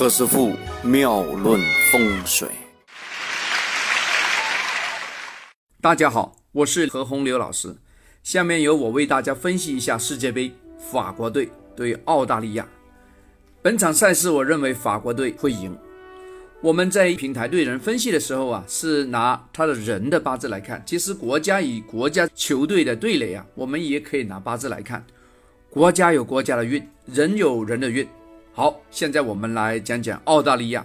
何师傅妙论风水。大家好，我是何洪流老师。下面由我为大家分析一下世界杯法国队对澳大利亚。本场赛事，我认为法国队会赢。我们在平台对人分析的时候啊，是拿他的人的八字来看。其实国家与国家球队的对垒啊，我们也可以拿八字来看。国家有国家的运，人有人的运。好，现在我们来讲讲澳大利亚，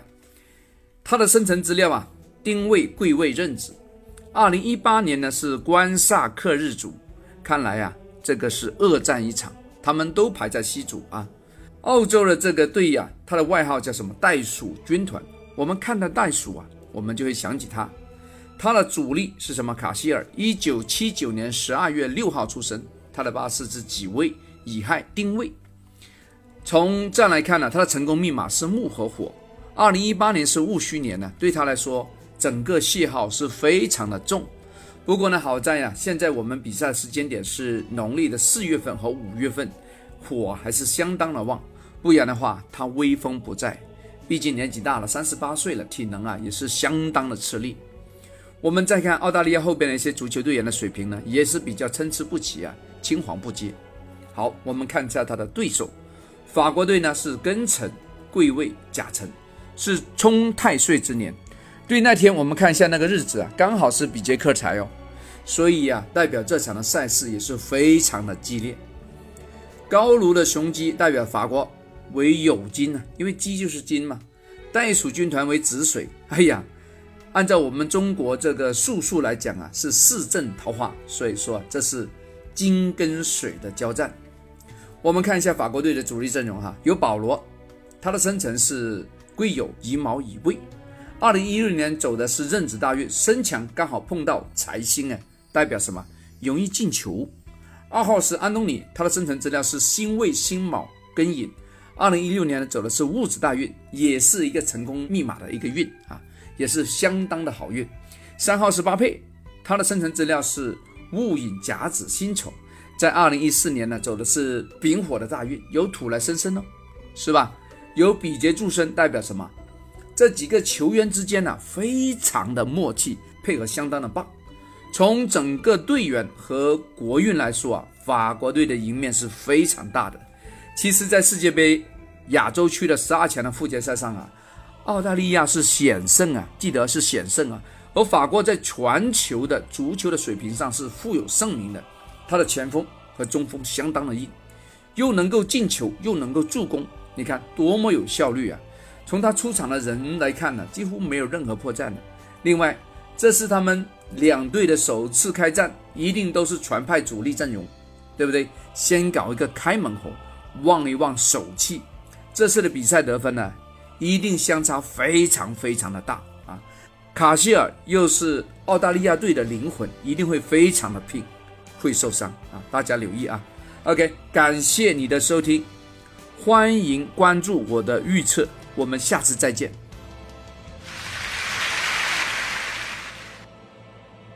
它的生辰资料啊，丁未、贵位、壬子。二零一八年呢是官煞克日主，看来啊，这个是恶战一场，他们都排在西组啊。澳洲的这个队呀，它的外号叫什么？袋鼠军团。我们看到袋鼠啊，我们就会想起它。它的主力是什么？卡希尔，一九七九年十二月六号出生，他的八字是己未、乙亥、丁未。从这样来看呢，他的成功密码是木和火。二零一八年是戊戌年呢，对他来说，整个信号是非常的重。不过呢，好在呀，现在我们比赛时间点是农历的四月份和五月份，火还是相当的旺。不然的话，他威风不在。毕竟年纪大了，三十八岁了，体能啊也是相当的吃力。我们再看澳大利亚后边的一些足球队员的水平呢，也是比较参差不齐啊，青黄不接。好，我们看一下他的对手。法国队呢是庚辰、贵位、甲辰，是冲太岁之年。对，那天我们看一下那个日子啊，刚好是比劫克财哦，所以啊，代表这场的赛事也是非常的激烈。高卢的雄鸡代表法国为酉金啊，因为鸡就是金嘛。袋鼠军团为子水，哎呀，按照我们中国这个术数来讲啊，是四正桃花，所以说这是金跟水的交战。我们看一下法国队的主力阵容哈，有保罗，他的生辰是癸酉乙卯乙未，二零一六年走的是壬子大运，身强刚好碰到财星啊，代表什么？容易进球。二号是安东尼，他的生辰资料是辛未辛卯庚寅，二零一六年走的是戊子大运，也是一个成功密码的一个运啊，也是相当的好运。三号是巴佩，他的生辰资料是戊寅甲子辛丑。在二零一四年呢，走的是丙火的大运，有土来生生哦，是吧？有比劫助身，代表什么？这几个球员之间呢，非常的默契，配合相当的棒。从整个队员和国运来说啊，法国队的赢面是非常大的。其实，在世界杯亚洲区的十二强的附加赛上啊，澳大利亚是险胜啊，记得是险胜啊。而法国在全球的足球的水平上是富有盛名的。他的前锋和中锋相当的硬，又能够进球，又能够助攻，你看多么有效率啊！从他出场的人来看呢，几乎没有任何破绽的。另外，这是他们两队的首次开战，一定都是全派主力阵容，对不对？先搞一个开门红，旺一旺手气。这次的比赛得分呢，一定相差非常非常的大啊！卡希尔又是澳大利亚队的灵魂，一定会非常的拼。会受伤啊！大家留意啊。OK，感谢你的收听，欢迎关注我的预测，我们下次再见。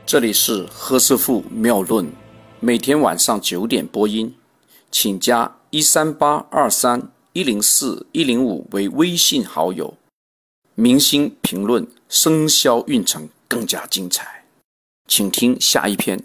这里是何师傅妙论，每天晚上九点播音，请加一三八二三一零四一零五为微信好友。明星评论生肖运程更加精彩，请听下一篇。